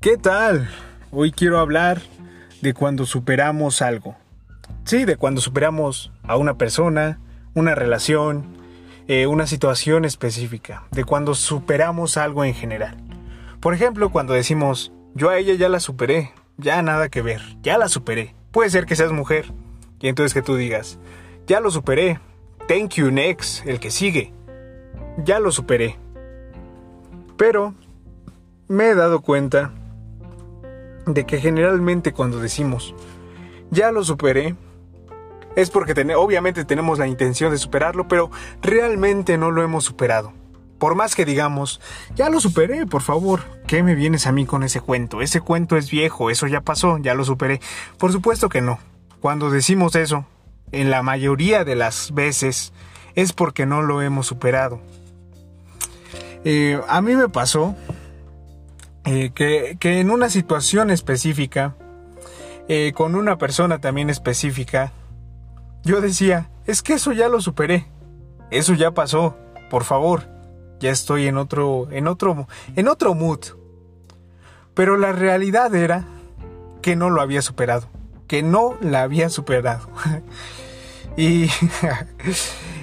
¿Qué tal? Hoy quiero hablar de cuando superamos algo. Sí, de cuando superamos a una persona, una relación, eh, una situación específica, de cuando superamos algo en general. Por ejemplo, cuando decimos, yo a ella ya la superé, ya nada que ver, ya la superé. Puede ser que seas mujer y entonces que tú digas, ya lo superé, thank you next, el que sigue, ya lo superé. Pero me he dado cuenta de que generalmente cuando decimos ya lo superé, es porque obviamente tenemos la intención de superarlo, pero realmente no lo hemos superado. Por más que digamos, ya lo superé, por favor, ¿qué me vienes a mí con ese cuento? Ese cuento es viejo, eso ya pasó, ya lo superé. Por supuesto que no. Cuando decimos eso, en la mayoría de las veces, es porque no lo hemos superado. Eh, a mí me pasó eh, que, en una situación específica, eh, con una persona también específica, yo decía, es que eso ya lo superé, eso ya pasó, por favor, ya estoy en otro, en otro, en otro mood. Pero la realidad era que no lo había superado, que no la había superado.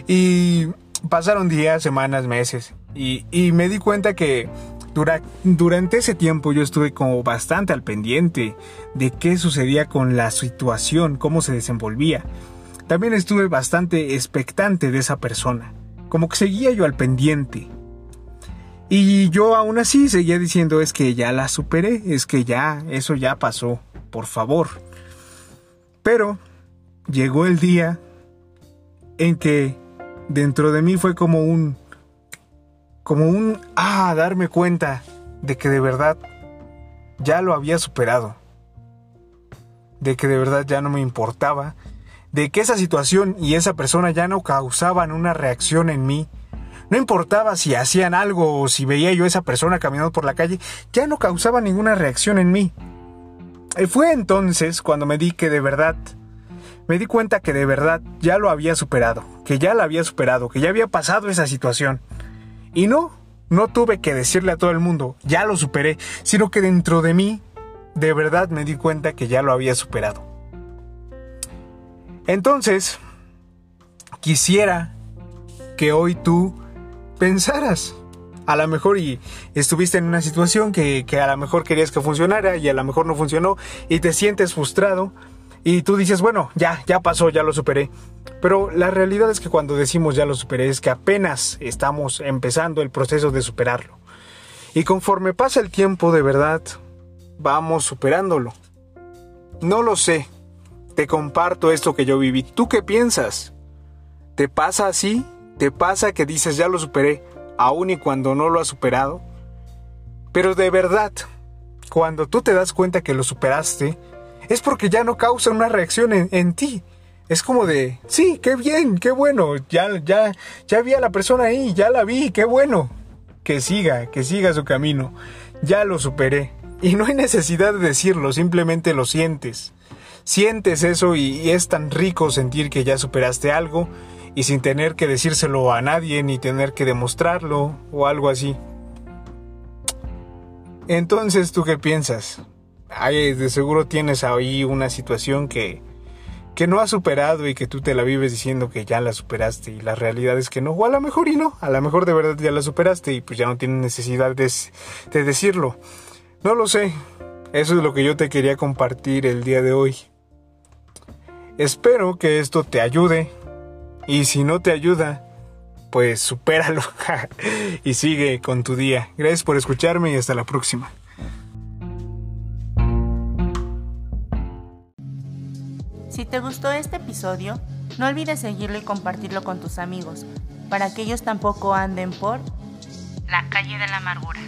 y, pasaron días, semanas, meses, y me di cuenta que durante ese tiempo yo estuve como bastante al pendiente de qué sucedía con la situación, cómo se desenvolvía. También estuve bastante expectante de esa persona, como que seguía yo al pendiente. Y yo aún así seguía diciendo es que ya la superé, es que ya, eso ya pasó, por favor. Pero llegó el día en que dentro de mí fue como un como un, ah, darme cuenta de que de verdad ya lo había superado, de que de verdad ya no me importaba, de que esa situación y esa persona ya no causaban una reacción en mí. No importaba si hacían algo o si veía yo a esa persona caminando por la calle, ya no causaba ninguna reacción en mí. Y fue entonces cuando me di que de verdad, me di cuenta que de verdad ya lo había superado, que ya lo había superado, que ya había pasado esa situación. Y no, no tuve que decirle a todo el mundo, ya lo superé, sino que dentro de mí, de verdad me di cuenta que ya lo había superado. Entonces, quisiera que hoy tú pensaras, a lo mejor y estuviste en una situación que, que, a lo mejor querías que funcionara y a lo mejor no funcionó y te sientes frustrado y tú dices, bueno, ya, ya pasó, ya lo superé. Pero la realidad es que cuando decimos ya lo superé es que apenas estamos empezando el proceso de superarlo. Y conforme pasa el tiempo de verdad, vamos superándolo. No lo sé. Te comparto esto que yo viví. ¿Tú qué piensas? ¿Te pasa así? ¿Te pasa que dices ya lo superé, aun y cuando no lo has superado? Pero de verdad, cuando tú te das cuenta que lo superaste, es porque ya no causa una reacción en, en ti es como de, sí, qué bien, qué bueno, ya, ya, ya vi a la persona ahí, ya la vi, qué bueno. Que siga, que siga su camino. Ya lo superé. Y no hay necesidad de decirlo, simplemente lo sientes. Sientes eso y, es tan rico sentir que ya superaste algo y sin tener que decírselo a nadie ni tener que demostrarlo o algo así. Entonces, ¿tú qué piensas? De seguro tienes ahí una situación que, que no has superado y que tú te la vives diciendo que ya la superaste y la realidad es que no, o a lo mejor y no, a lo mejor de verdad ya la superaste y pues ya no tienes necesidad de, de decirlo. No lo sé, eso es lo que yo te quería compartir el día de hoy. Espero que esto te ayude y si no te ayuda, pues supéralo y sigue con tu día. Gracias por escucharme y hasta la próxima. Si te gustó este episodio, no olvides seguirlo y compartirlo con tus amigos, para que ellos tampoco anden por la calle de la amargura.